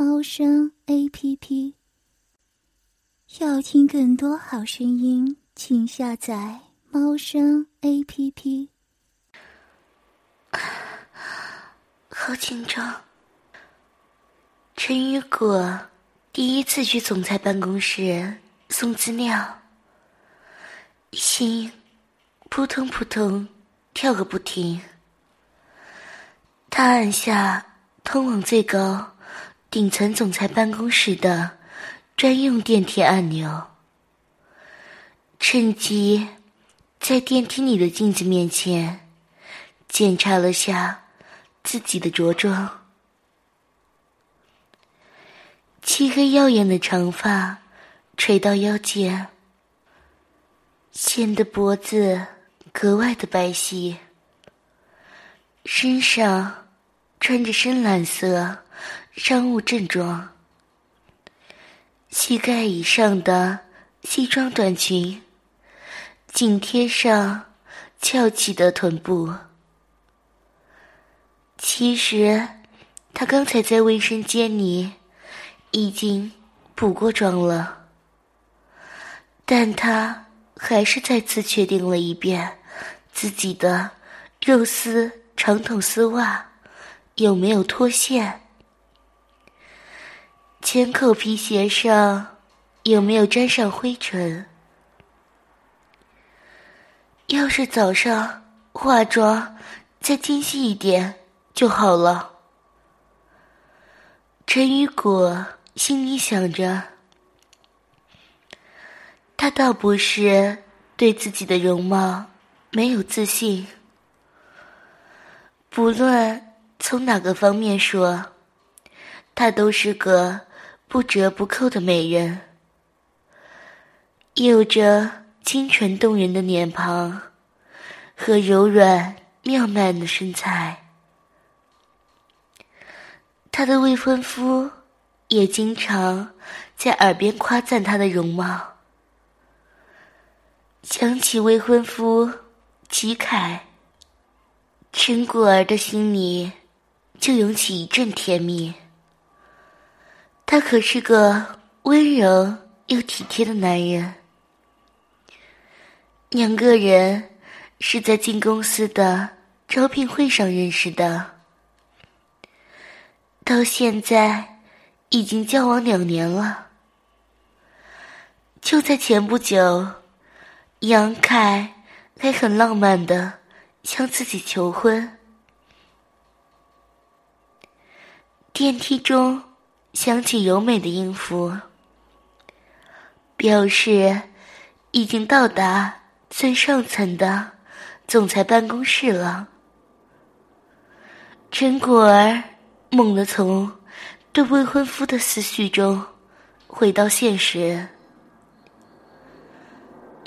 猫声 A P P。要听更多好声音，请下载猫声 A P P。好紧张。陈雨果第一次去总裁办公室送资料，心扑通扑通跳个不停。他按下通往最高顶层总裁办公室的专用电梯按钮，趁机在电梯里的镜子面前检查了下自己的着装。漆黑耀眼的长发垂到腰间，显得脖子格外的白皙。身上穿着深蓝色商务正装，膝盖以上的西装短裙紧贴上翘起的臀部。其实，他刚才在卫生间里已经补过妆了，但他还是再次确定了一遍自己的肉丝。长筒丝袜有没有脱线？前口皮鞋上有没有沾上灰尘？要是早上化妆再精细一点就好了。陈雨果心里想着，他倒不是对自己的容貌没有自信。不论从哪个方面说，他都是个不折不扣的美人，有着清纯动人的脸庞和柔软妙曼的身材。她的未婚夫也经常在耳边夸赞她的容貌。想起未婚夫齐凯。陈果儿的心里就涌起一阵甜蜜。他可是个温柔又体贴的男人。两个人是在进公司的招聘会上认识的，到现在已经交往两年了。就在前不久，杨凯还很浪漫的。向自己求婚。电梯中响起柔美的音符，表示已经到达最上层的总裁办公室了。陈果儿猛地从对未婚夫的思绪中回到现实，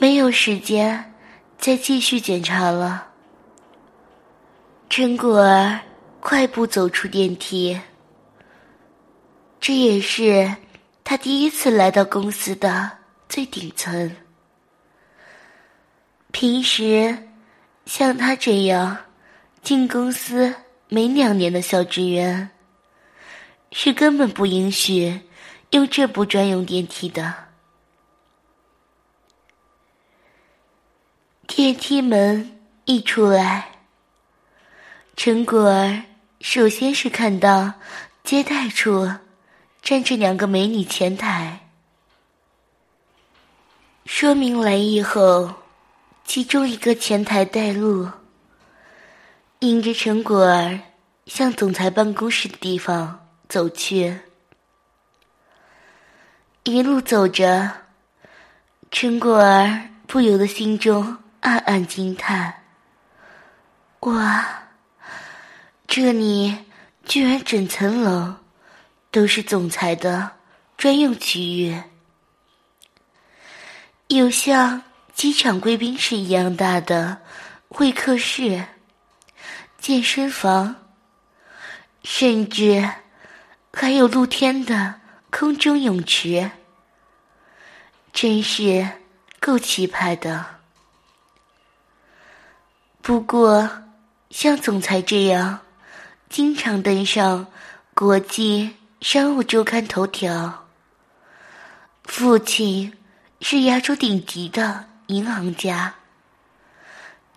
没有时间再继续检查了。陈果儿快步走出电梯，这也是他第一次来到公司的最顶层。平时像他这样进公司没两年的小职员，是根本不允许用这部专用电梯的。电梯门一出来。陈果儿首先是看到接待处站着两个美女前台，说明来意后，其中一个前台带路，引着陈果儿向总裁办公室的地方走去。一路走着，陈果儿不由得心中暗暗惊叹：“哇！”这里居然整层楼都是总裁的专用区域，有像机场贵宾室一样大的会客室、健身房，甚至还有露天的空中泳池，真是够气派的。不过，像总裁这样经常登上国际商务周刊头条。父亲是亚洲顶级的银行家，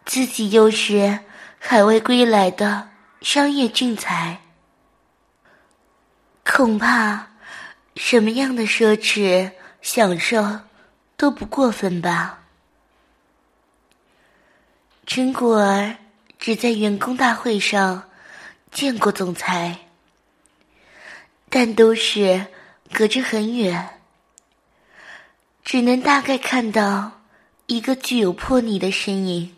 自己又是海外归来的商业俊才，恐怕什么样的奢侈享受都不过分吧。陈果儿只在员工大会上见过总裁，但都是隔着很远。只能大概看到一个具有魄力的身影，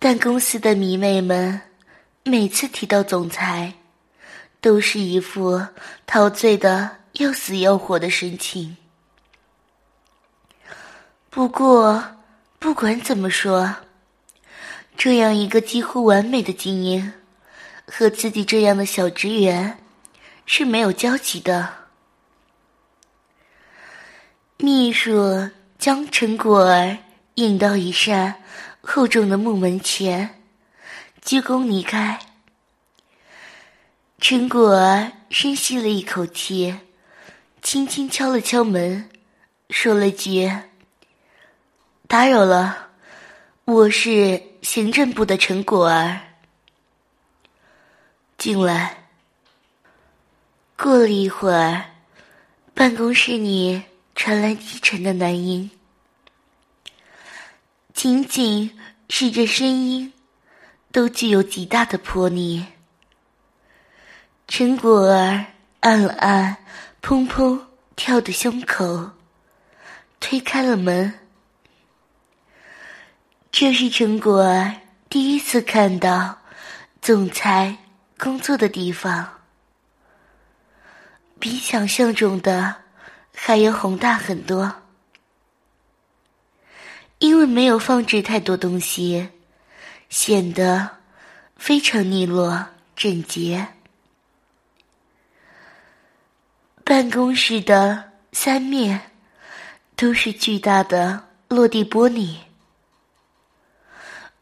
但公司的迷妹们每次提到总裁，都是一副陶醉的要死要活的神情。不过，不管怎么说，这样一个几乎完美的精英，和自己这样的小职员是没有交集的。秘书将陈果儿引到一扇厚重的木门前，鞠躬离开。陈果儿深吸了一口气，轻轻敲了敲门，说了句：“打扰了，我是行政部的陈果儿。”进来。过了一会儿，办公室里。传来低沉的男音，仅仅是这声音，都具有极大的魄力。陈果儿按了按砰砰跳的胸口，推开了门。这是陈果儿第一次看到总裁工作的地方，比想象中的。还要宏大很多，因为没有放置太多东西，显得非常利落整洁。办公室的三面都是巨大的落地玻璃，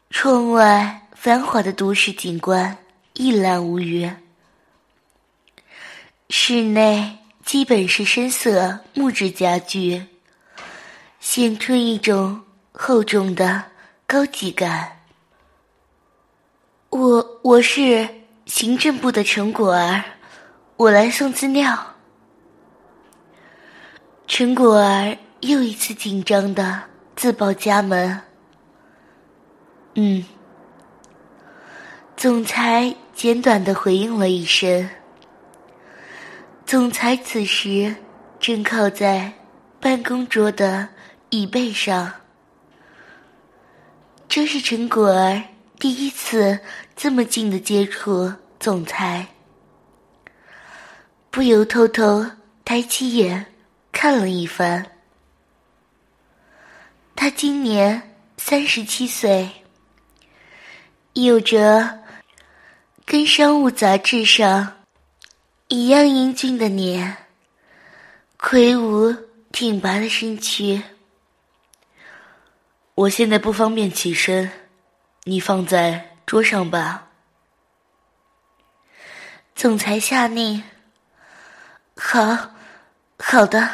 窗外繁华的都市景观一览无余，室内。基本是深色木质家具，显出一种厚重的高级感。我我是行政部的陈果儿，我来送资料。陈果儿又一次紧张的自报家门。嗯，总裁简短的回应了一声。总裁此时正靠在办公桌的椅背上，这是陈果儿第一次这么近的接触总裁，不由偷偷抬起眼看了一番。他今年三十七岁，有着跟商务杂志上。一样英俊的脸，魁梧挺拔的身躯。我现在不方便起身，你放在桌上吧。总裁下令。好，好的。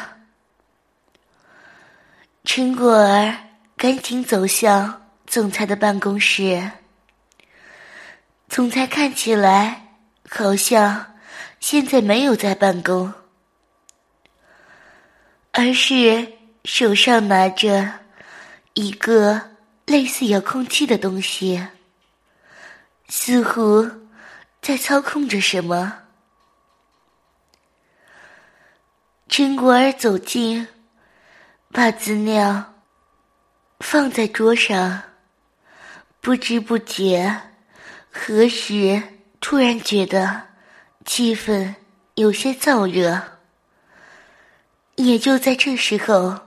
陈果儿赶紧走向总裁的办公室。总裁看起来好像。现在没有在办公，而是手上拿着一个类似遥控器的东西，似乎在操控着什么。陈果儿走近，把资料放在桌上，不知不觉，何时突然觉得。气氛有些燥热。也就在这时候，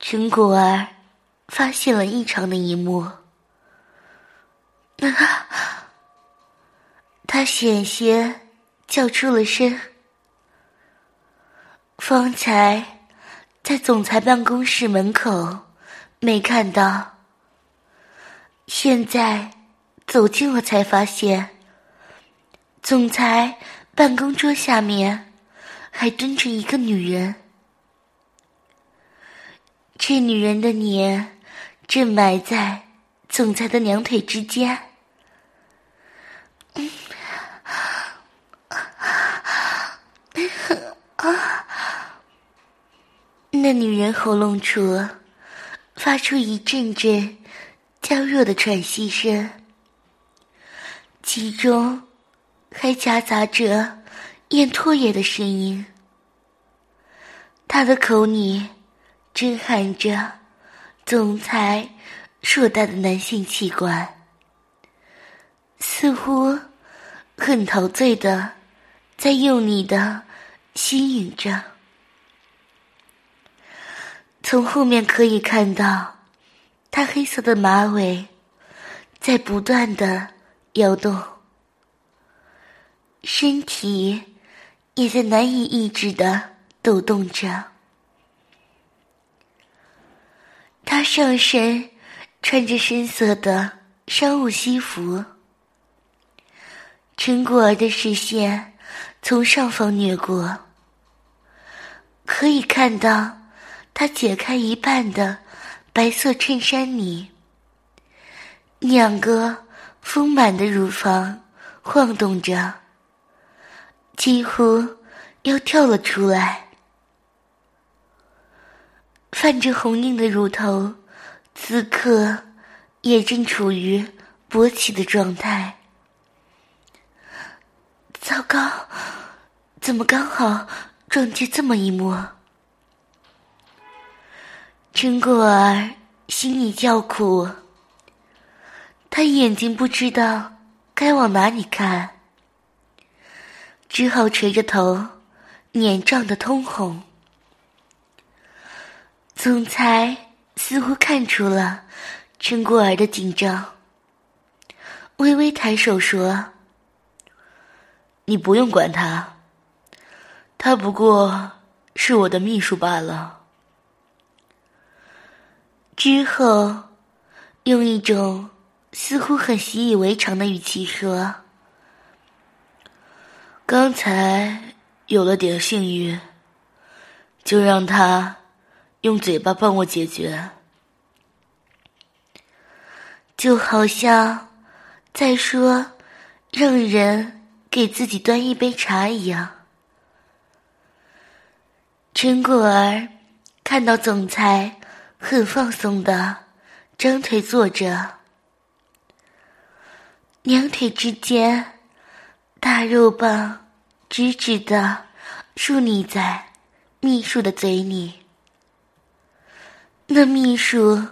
陈果儿发现了异常的一幕。啊！他险些叫出了声。方才在总裁办公室门口没看到，现在走近了才发现，总裁办公桌下面还蹲着一个女人。这女人的脸正埋在总裁的两腿之间。那女人喉咙处发出一阵阵娇弱的喘息声，其中还夹杂着咽唾液的声音。他的口里正含着总裁硕大的男性器官，似乎很陶醉的在用力的吸引着。从后面可以看到，他黑色的马尾在不断的摇动，身体也在难以抑制的抖动着。他上身穿着深色的商务西服，陈果儿的视线从上方掠过，可以看到。他解开一半的白色衬衫里，两个丰满的乳房晃动着，几乎要跳了出来。泛着红印的乳头，此刻也正处于勃起的状态。糟糕，怎么刚好撞见这么一幕？陈果儿心里叫苦，他眼睛不知道该往哪里看，只好垂着头，脸涨得通红。总裁似乎看出了陈果儿的紧张，微微抬手说：“你不用管他，他不过是我的秘书罢了。”之后，用一种似乎很习以为常的语气说：“刚才有了点性欲，就让他用嘴巴帮我解决，就好像在说让人给自己端一杯茶一样。”陈果儿看到总裁。很放松的，张腿坐着，两腿之间，大肉棒直直的竖立在秘书的嘴里。那秘书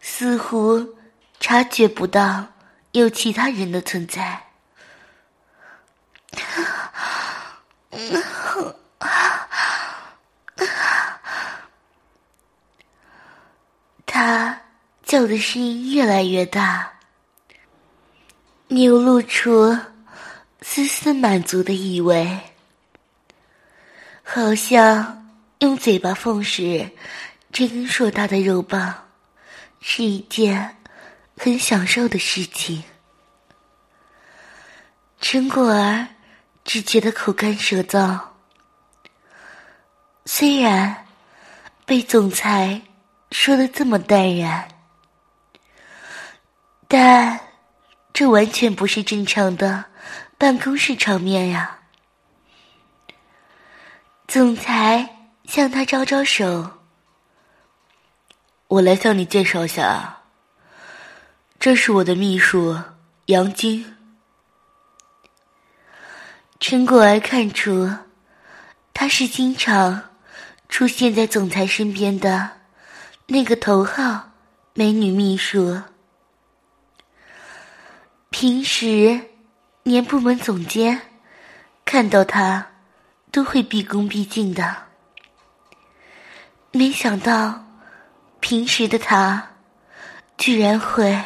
似乎察觉不到有其他人的存在。他叫的声音越来越大，流露出丝丝满足的意味，好像用嘴巴奉食这根硕大的肉棒是一件很享受的事情。陈果儿只觉得口干舌燥，虽然被总裁。说的这么淡然，但这完全不是正常的办公室场面呀。总裁向他招招手：“我来向你介绍一下，这是我的秘书杨晶。”陈果儿看出，他是经常出现在总裁身边的。那个头号美女秘书，平时连部门总监看到他都会毕恭毕敬的。没想到，平时的他居然会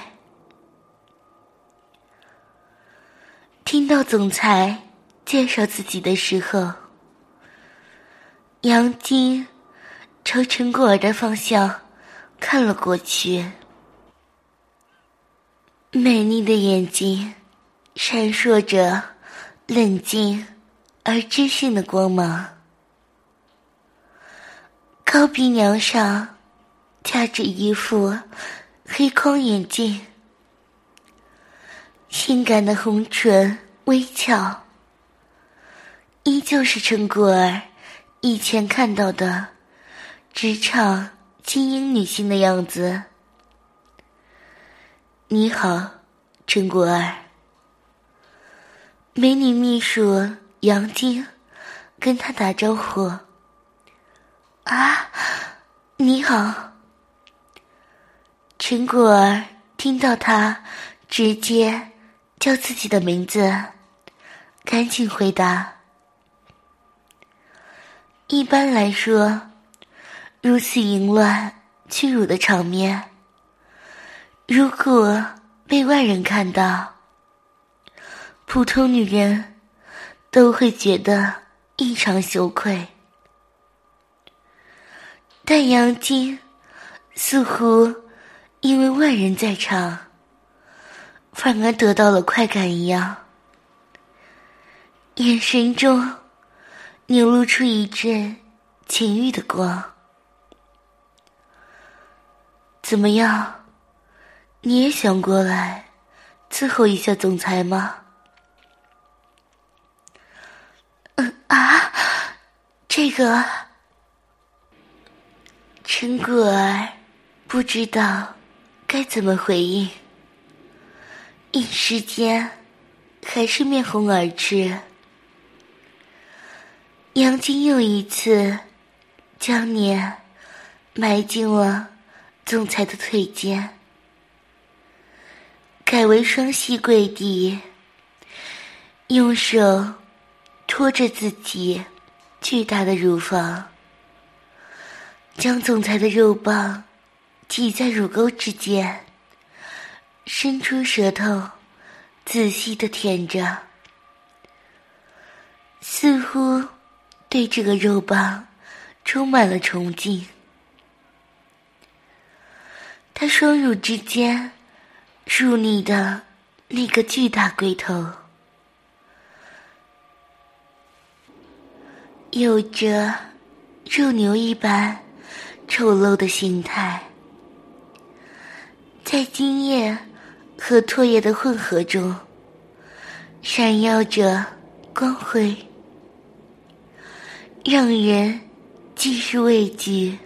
听到总裁介绍自己的时候，杨晶朝陈果儿的方向看了过去，美丽的眼睛闪烁着冷静而知性的光芒。高鼻梁上架着一副黑框眼镜，性感的红唇微翘，依旧是陈果儿以前看到的职场精英女性的样子。你好，陈果儿。美女秘书杨晶跟他打招呼。啊，你好。陈果儿听到他直接叫自己的名字，赶紧回答。一般来说，如此淫乱屈辱的场面，如果被外人看到，普通女人都会觉得异常羞愧。但杨晶似乎因为外人在场，反而得到了快感一样，眼神中流露出一阵情欲的光。怎么样，你也想过来伺候一下总裁吗？嗯啊，这个。陈果儿不知道该怎么回应，一时间还是面红耳赤。杨晶又一次将你埋进了总裁的腿间，改为双膝跪地，用手托着自己巨大的乳房。将总裁的肉棒挤在乳沟之间，伸出舌头，仔细的舔着，似乎对这个肉棒充满了崇敬。他双乳之间入你的那个巨大龟头，有着肉牛一般。丑陋的形态，在精液和唾液的混合中，闪耀着光辉，让人既是畏惧，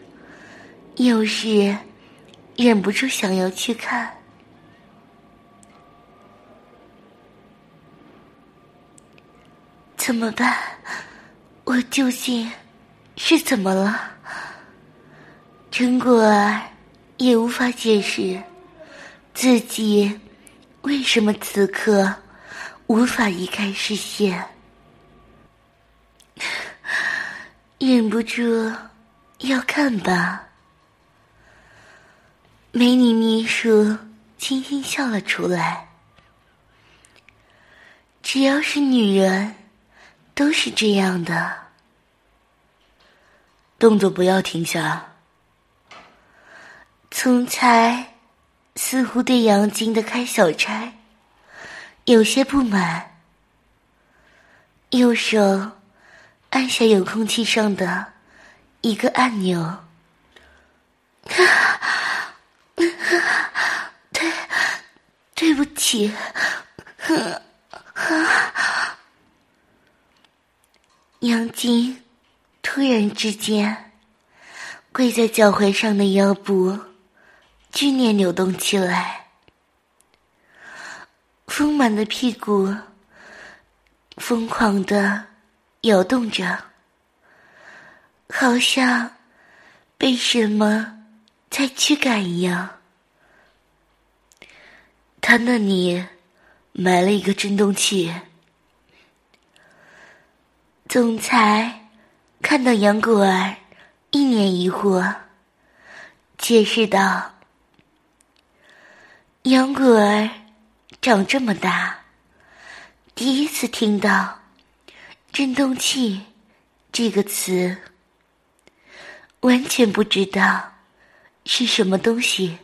又是忍不住想要去看。怎么办？我究竟是怎么了？陈果儿也无法解释自己为什么此刻无法移开视线，忍不住要看吧。美女秘书轻轻笑了出来。只要是女人，都是这样的。动作不要停下。总裁似乎对杨晶的开小差有些不满，右手按下遥控器上的一个按钮。对，对不起。杨晶突然之间跪在脚踝上的腰部。剧烈扭动起来，丰满的屁股疯狂的摇动着，好像被什么在驱赶一样。他那里埋了一个震动器。总裁看到杨果儿一脸疑惑，解释道：“杨果儿长这么大，第一次听到‘震动器’这个词，完全不知道是什么东西。”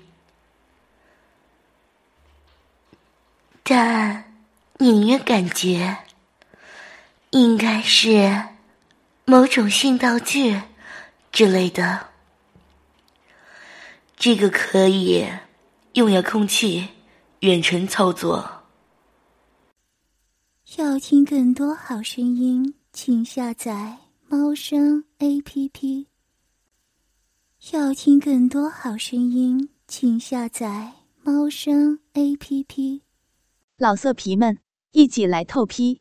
但隐约感觉，应该是某种性道具之类的。这个可以用遥控器远程操作。要听更多好声音，请下载猫声 A P P。要听更多好声音，请下载猫声 A P P。老色皮们，一起来透批！